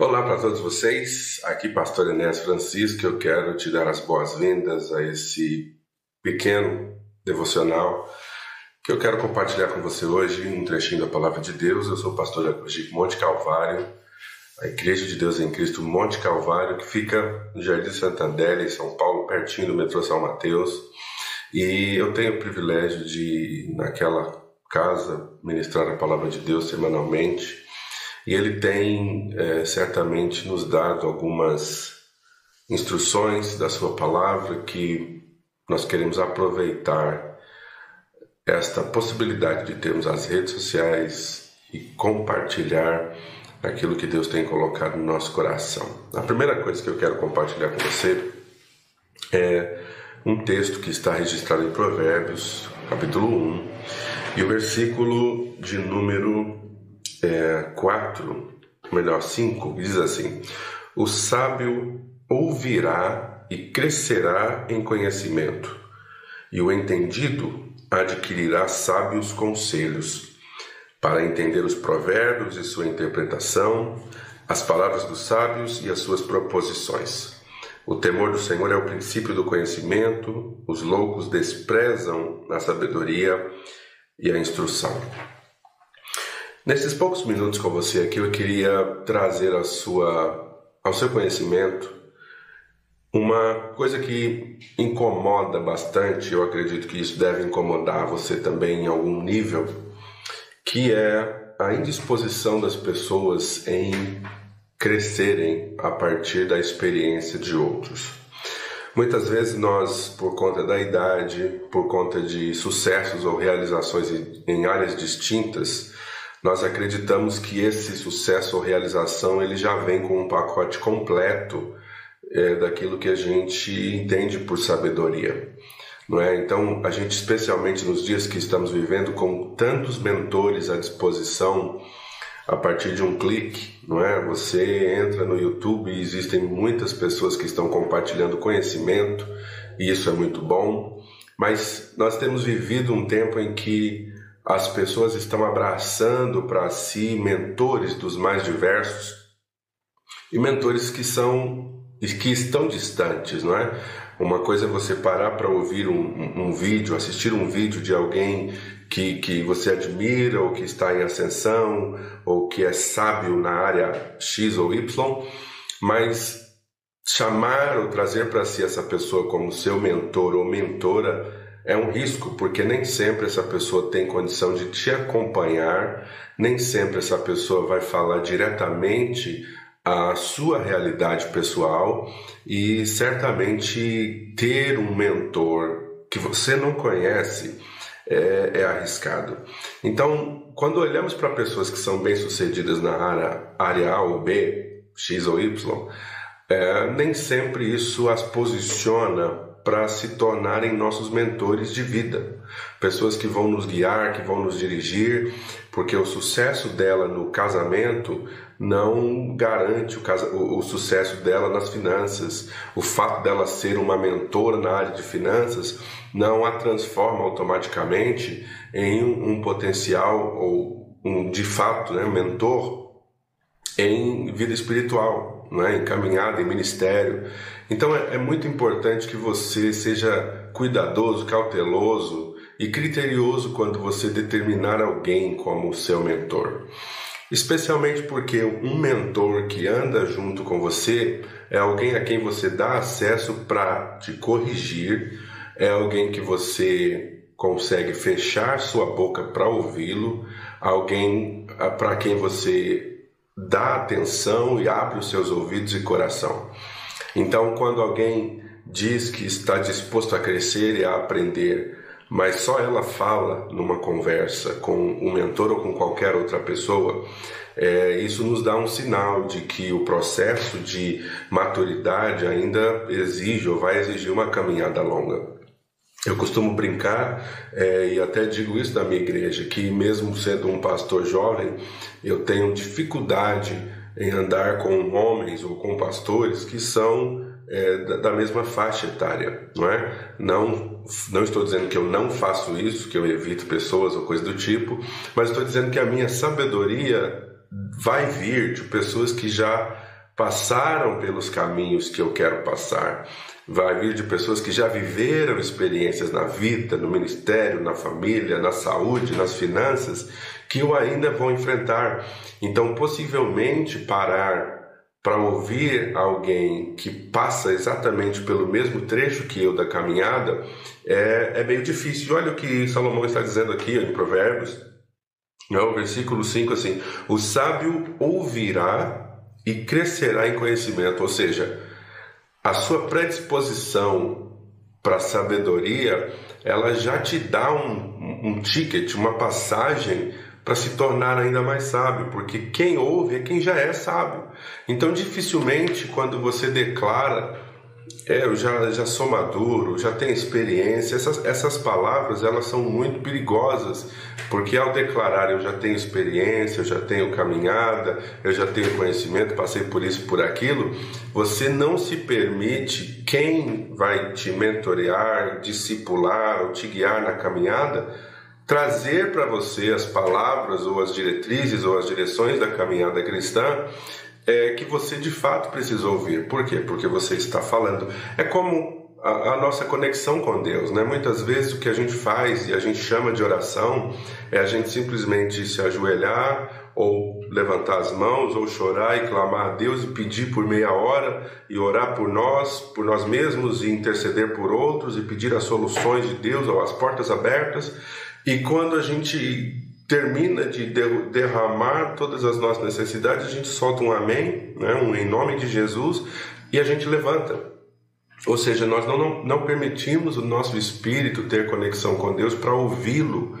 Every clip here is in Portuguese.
Olá para todos vocês, aqui Pastor Enéas Francisco. Eu quero te dar as boas-vindas a esse pequeno devocional que eu quero compartilhar com você hoje, um trechinho da Palavra de Deus. Eu sou o pastor Jacob Monte Calvário, a Igreja de Deus em Cristo Monte Calvário, que fica no Jardim Santander, em São Paulo, pertinho do metrô São Mateus. E eu tenho o privilégio de, naquela casa, ministrar a Palavra de Deus semanalmente e ele tem é, certamente nos dado algumas instruções da sua palavra que nós queremos aproveitar esta possibilidade de termos as redes sociais e compartilhar aquilo que Deus tem colocado no nosso coração. A primeira coisa que eu quero compartilhar com você é um texto que está registrado em Provérbios, capítulo 1, e o versículo de número é, 4, melhor 5, diz assim: O sábio ouvirá e crescerá em conhecimento, e o entendido adquirirá sábios conselhos, para entender os provérbios e sua interpretação, as palavras dos sábios e as suas proposições. O temor do Senhor é o princípio do conhecimento, os loucos desprezam a sabedoria e a instrução. Nesses poucos minutos com você aqui, eu queria trazer a sua, ao seu conhecimento uma coisa que incomoda bastante, eu acredito que isso deve incomodar você também em algum nível, que é a indisposição das pessoas em crescerem a partir da experiência de outros. Muitas vezes nós, por conta da idade, por conta de sucessos ou realizações em áreas distintas, nós acreditamos que esse sucesso ou realização ele já vem com um pacote completo é, daquilo que a gente entende por sabedoria. Não é? Então, a gente, especialmente nos dias que estamos vivendo, com tantos mentores à disposição, a partir de um clique, não é? Você entra no YouTube e existem muitas pessoas que estão compartilhando conhecimento, e isso é muito bom, mas nós temos vivido um tempo em que as pessoas estão abraçando para si mentores dos mais diversos e mentores que são que estão distantes, não é? Uma coisa é você parar para ouvir um, um, um, vídeo, assistir um vídeo de alguém que, que você admira ou que está em ascensão ou que é sábio na área X ou Y, mas chamar ou trazer para si essa pessoa como seu mentor ou mentora é um risco, porque nem sempre essa pessoa tem condição de te acompanhar, nem sempre essa pessoa vai falar diretamente a sua realidade pessoal e certamente ter um mentor que você não conhece é, é arriscado. Então, quando olhamos para pessoas que são bem-sucedidas na área, área A ou B, X ou Y, é, nem sempre isso as posiciona para se tornarem nossos mentores de vida, pessoas que vão nos guiar, que vão nos dirigir, porque o sucesso dela no casamento não garante o, casa, o, o sucesso dela nas finanças. O fato dela ser uma mentora na área de finanças não a transforma automaticamente em um, um potencial ou um de fato né, mentor em vida espiritual né, encaminhada em ministério. Então é, é muito importante que você seja cuidadoso, cauteloso e criterioso quando você determinar alguém como seu mentor. Especialmente porque um mentor que anda junto com você é alguém a quem você dá acesso para te corrigir, é alguém que você consegue fechar sua boca para ouvi-lo, alguém ah, para quem você dá atenção e abre os seus ouvidos e coração. Então, quando alguém diz que está disposto a crescer e a aprender, mas só ela fala numa conversa com um mentor ou com qualquer outra pessoa, é, isso nos dá um sinal de que o processo de maturidade ainda exige ou vai exigir uma caminhada longa. Eu costumo brincar, é, e até digo isso da minha igreja, que mesmo sendo um pastor jovem, eu tenho dificuldade em andar com homens ou com pastores que são é, da, mesma faixa etária, não é? Não, não estou dizendo que eu não faço isso, que eu evito pessoas ou coisa do tipo, mas estou dizendo que a minha sabedoria vai vir de pessoas que já passaram pelos caminhos que eu quero passar. Vai vir de pessoas que já viveram experiências na vida, no ministério, na família, na saúde, nas finanças, que eu ainda vou enfrentar. Então, possivelmente, parar para ouvir alguém que passa exatamente pelo mesmo trecho que eu da caminhada é, é meio difícil. Olha o que Salomão está dizendo aqui em Provérbios, no versículo 5, assim: O sábio ouvirá e crescerá em conhecimento, ou seja, a sua predisposição para sabedoria, ela já te dá um, um ticket, uma passagem para se tornar ainda mais sábio, porque quem ouve é quem já é sábio. Então, dificilmente, quando você declara, é, eu já, já sou maduro, já tenho experiência, essas, essas palavras elas são muito perigosas, porque ao declarar eu já tenho experiência, eu já tenho caminhada, eu já tenho conhecimento, passei por isso, por aquilo, você não se permite quem vai te mentorear, discipular ou te guiar na caminhada trazer para você as palavras ou as diretrizes ou as direções da caminhada cristã é, que você de fato precisa ouvir. Por quê? Porque você está falando. É como a, a, nossa conexão com Deus, né? Muitas vezes o que a gente faz e a gente chama de oração é a gente simplesmente se ajoelhar ou levantar as mãos ou chorar e clamar a Deus e pedir por meia hora e orar por nós, por nós mesmos e interceder por outros e pedir as soluções de Deus ou as portas abertas. E quando a gente termina de derramar todas as nossas necessidades, a gente solta um amém, né, um em nome de Jesus, e a gente levanta. Ou seja, nós não, não, não permitimos o nosso espírito ter conexão com Deus para ouvi-lo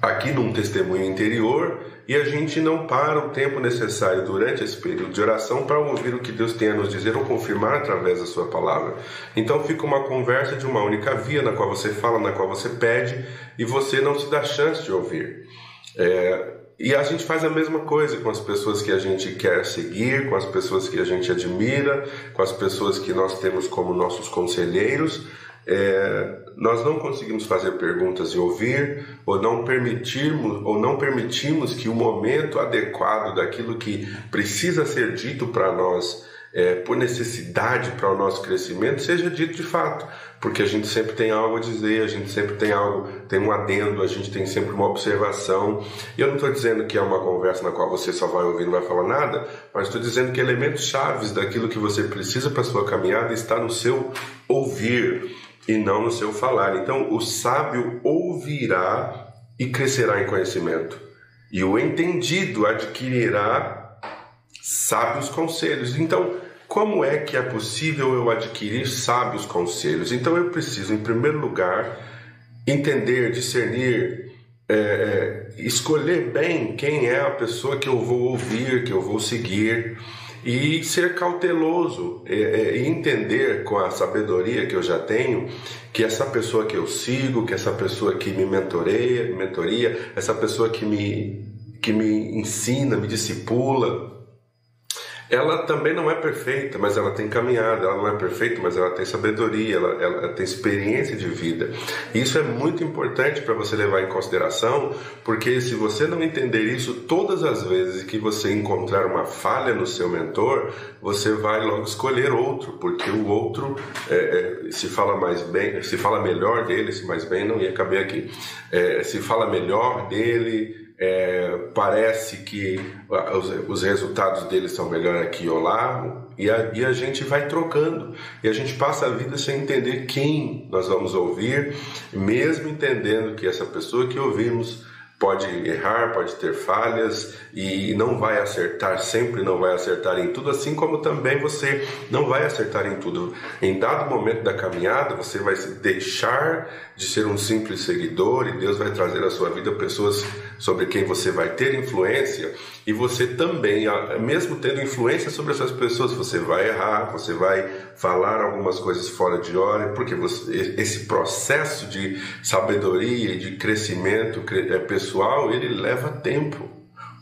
aqui num testemunho interior e a gente não para o tempo necessário durante esse período de oração para ouvir o que Deus tem a nos dizer ou confirmar através da sua palavra. Então fica uma conversa de uma única via na qual você fala, na qual você pede e você não se dá chance de ouvir. É, e a gente faz a mesma coisa com as pessoas que a gente quer seguir, com as pessoas que a gente admira, com as pessoas que nós temos como nossos conselheiros é, nós não conseguimos fazer perguntas e ouvir, ou não permitirmos, ou não permitimos que o momento adequado daquilo que precisa ser dito para nós, é, por necessidade para o nosso crescimento, seja dito de fato, porque a gente sempre tem algo a dizer, a gente sempre tem algo, tem um adendo, a gente tem sempre uma observação. E eu não estou dizendo que é uma conversa na qual você só vai ouvir e não vai falar nada, mas estou dizendo que elementos chaves daquilo que você precisa para sua caminhada está no seu ouvir e não no seu falar. Então, o sábio ouvirá e crescerá em conhecimento, e o entendido adquirirá sábios conselhos. Então, como é que é possível eu adquirir sábios conselhos? Então, eu preciso, em primeiro lugar, entender, discernir, é, é escolher bem quem é a pessoa que eu vou ouvir, que eu vou seguir e ser cauteloso é, é, e entender com a sabedoria que eu já tenho que essa pessoa que eu sigo, que essa pessoa que me mentoreia, mentoria, essa pessoa que me, que me ensina, me discipula, ela também não é perfeita, mas ela tem caminhada. Ela não é perfeita, mas ela tem sabedoria, ela, ela tem experiência de vida. Isso é muito importante para você levar em consideração, porque se você não entender isso, todas as vezes que você encontrar uma falha no seu mentor, você vai logo escolher outro, porque o outro é, é, se fala mais bem, se fala melhor dele, se mais bem não ia caber aqui, é, se fala melhor dele é, parece que os, os, resultados deles são melhor aqui ou lá, e a, e a gente vai trocando, e a gente passa a vida sem entender quem nós vamos ouvir, mesmo entendendo que essa pessoa que ouvimos pode errar, pode ter falhas e não vai acertar sempre, não vai acertar em tudo, assim como também você não vai acertar em tudo. Em dado momento da caminhada, você vai deixar de ser um simples seguidor e Deus vai trazer à sua vida pessoas sobre quem você vai ter influência e você também, mesmo tendo influência sobre essas pessoas, você vai errar, você vai falar algumas coisas fora de hora, porque você, esse processo de sabedoria e de crescimento é, pessoal, ele leva tempo.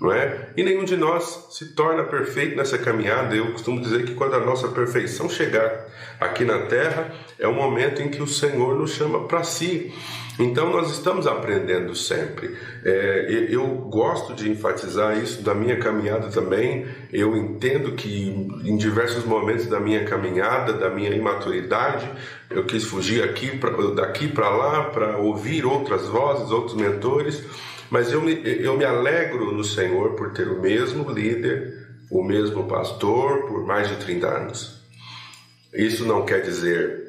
Não é? E nenhum de nós se torna perfeito nessa caminhada. Eu costumo dizer que quando a nossa perfeição chegar aqui na terra, é o momento em que o Senhor nos chama para si. Então nós estamos aprendendo sempre. É, eu gosto de enfatizar isso da minha caminhada também. Eu entendo que em diversos momentos da minha caminhada, da minha imaturidade, eu quis fugir aqui pra, daqui para lá para ouvir outras vozes, outros mentores. Mas eu me, eu me alegro no Senhor por ter o mesmo líder, o mesmo pastor por mais de 30 anos. Isso não quer dizer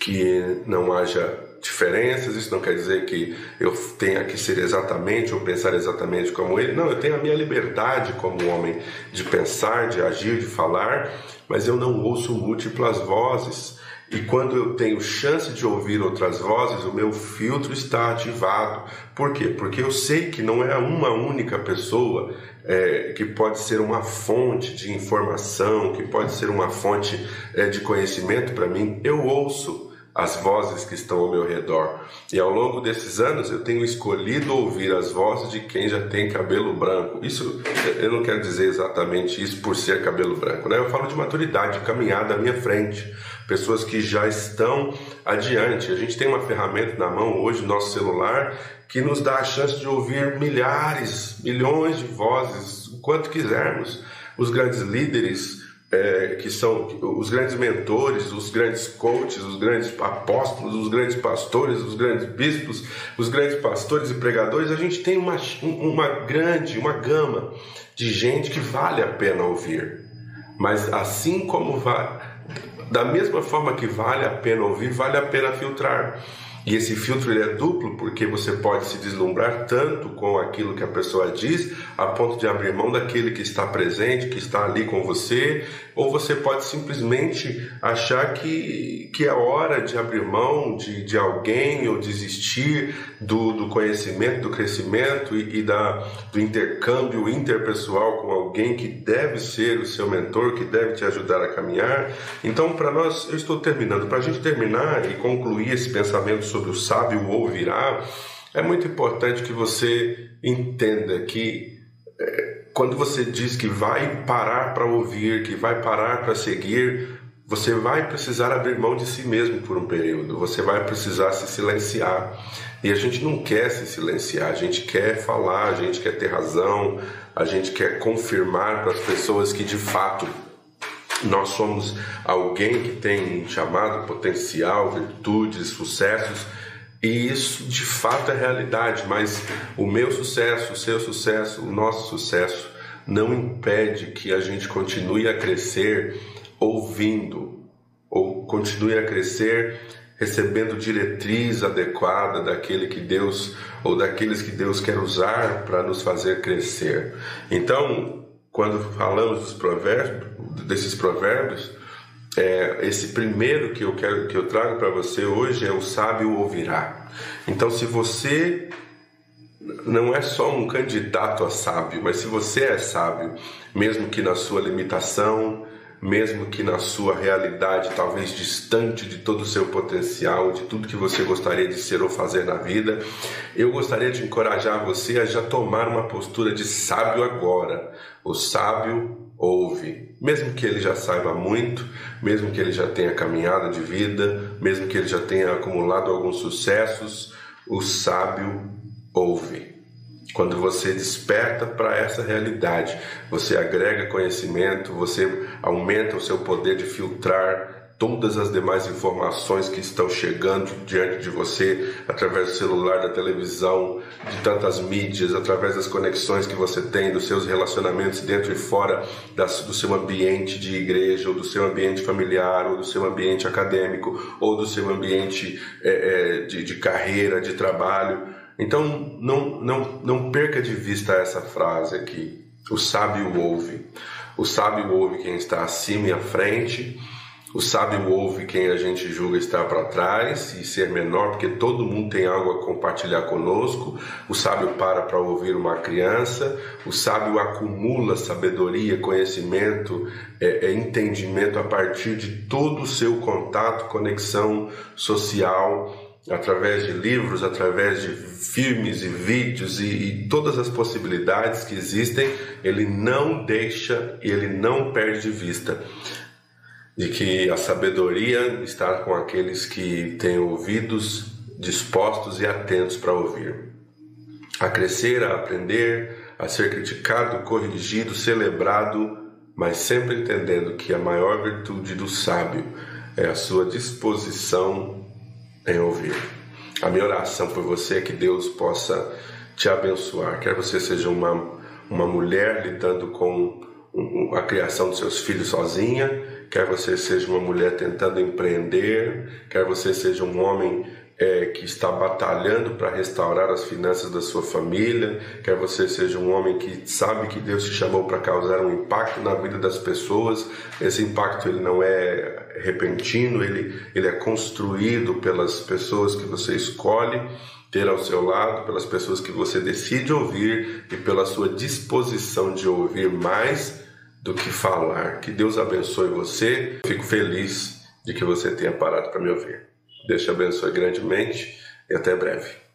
que não haja diferenças, isso não quer dizer que eu tenha que ser exatamente ou pensar exatamente como ele. Não, eu tenho a minha liberdade como homem de pensar, de agir, de falar, mas eu não ouço múltiplas vozes. E quando eu tenho chance de ouvir outras vozes, o meu filtro está ativado. Por quê? Porque eu sei que não é uma única pessoa é, que pode ser uma fonte de informação, que pode ser uma fonte é, de conhecimento para mim. Eu ouço as vozes que estão ao meu redor. E ao longo desses anos eu tenho escolhido ouvir as vozes de quem já tem cabelo branco. Isso eu não quero dizer exatamente isso por ser cabelo branco, né? Eu falo de maturidade, de caminhada à minha frente, pessoas que já estão adiante. A gente tem uma ferramenta na mão hoje, nosso celular, que nos dá a chance de ouvir milhares, milhões de vozes, o quanto quisermos. Os grandes líderes é, que são os grandes mentores, os grandes coaches, os grandes apóstolos, os grandes pastores, os grandes bispos, os grandes pastores e pregadores, a gente tem uma, uma grande, uma gama de gente que vale a pena ouvir. Mas assim como vai, da mesma forma que vale a pena ouvir, vale a pena filtrar. E esse filtro ele é duplo porque você pode se deslumbrar tanto com aquilo que a pessoa diz, a ponto de abrir mão daquele que está presente, que está ali com você, ou você pode simplesmente achar que, que é hora de abrir mão de, de alguém ou desistir do, do conhecimento, do crescimento e, e da, do intercâmbio interpessoal com alguém que deve ser o seu mentor, que deve te ajudar a caminhar. Então, para nós, eu estou terminando, para a gente terminar e concluir esse pensamento sobre o sábio ouvirá, é muito importante que você entenda que quando você diz que vai parar para ouvir, que vai parar para seguir, você vai precisar abrir mão de si mesmo por um período, você vai precisar se silenciar. E a gente não quer se silenciar, a gente quer falar, a gente quer ter razão, a gente quer confirmar para as pessoas que de fato nós somos alguém que tem chamado, potencial, virtudes, sucessos, e isso de fato é realidade, mas o meu sucesso, o seu sucesso, o nosso sucesso não impede que a gente continue a crescer ouvindo, ou continue a crescer recebendo diretriz adequada daquele que Deus ou daqueles que Deus quer usar para nos fazer crescer. Então, quando falamos dos provérbios, desses provérbios, é, esse primeiro que eu quero que eu trago para você hoje é o sábio ouvirá. Então, se você não é só um candidato a sábio, mas se você é sábio, mesmo que na sua limitação, mesmo que na sua realidade talvez distante de todo o seu potencial, de tudo que você gostaria de ser ou fazer na vida, eu gostaria de encorajar você a já tomar uma postura de sábio agora. O sábio ouve, mesmo que ele já saiba muito, mesmo que ele já tenha caminhada de vida, mesmo que ele já tenha acumulado alguns sucessos, o sábio ouve. Quando você desperta para essa realidade, você agrega conhecimento, você aumenta o seu poder de filtrar todas as demais informações que estão chegando diante de você através do celular, da televisão, de tantas mídias, através das conexões que você tem, dos seus relacionamentos dentro e fora das, do seu ambiente de igreja, ou do seu ambiente familiar, ou do seu ambiente acadêmico, ou do seu ambiente é, é, de, de carreira, de trabalho. Então, não, não, não perca de vista essa frase aqui. O sábio ouve. O sábio ouve quem está acima e à frente. O sábio ouve quem a gente julga estar para trás e ser menor, porque todo mundo tem algo a compartilhar conosco. O sábio para para ouvir uma criança. O sábio acumula sabedoria, conhecimento, é, é, entendimento a partir de todo o seu contato, conexão social através de livros, através de filmes e vídeos e, e, todas as possibilidades que existem, ele não deixa e ele não perde de vista de que a sabedoria está com aqueles que têm ouvidos dispostos e atentos para ouvir. A crescer, a aprender, a ser criticado, corrigido, celebrado, mas sempre entendendo que a maior virtude do sábio é a sua disposição em ouvir. A minha oração por você é que Deus possa te abençoar, quer você seja uma, uma mulher lidando com a criação dos seus filhos sozinha, quer você seja uma mulher tentando empreender, quer você seja um homem é, que está batalhando para restaurar as finanças da sua família, quer você seja um homem que sabe que Deus te chamou para causar um impacto na vida das pessoas, esse impacto ele não é repentino, ele, ele é construído pelas pessoas que você escolhe ter ao seu lado, pelas pessoas que você decide ouvir e pela sua disposição de ouvir mais do que falar. Que Deus abençoe você. Fico feliz de que você tenha parado para me ouvir. Deus te abençoe grandemente e até breve.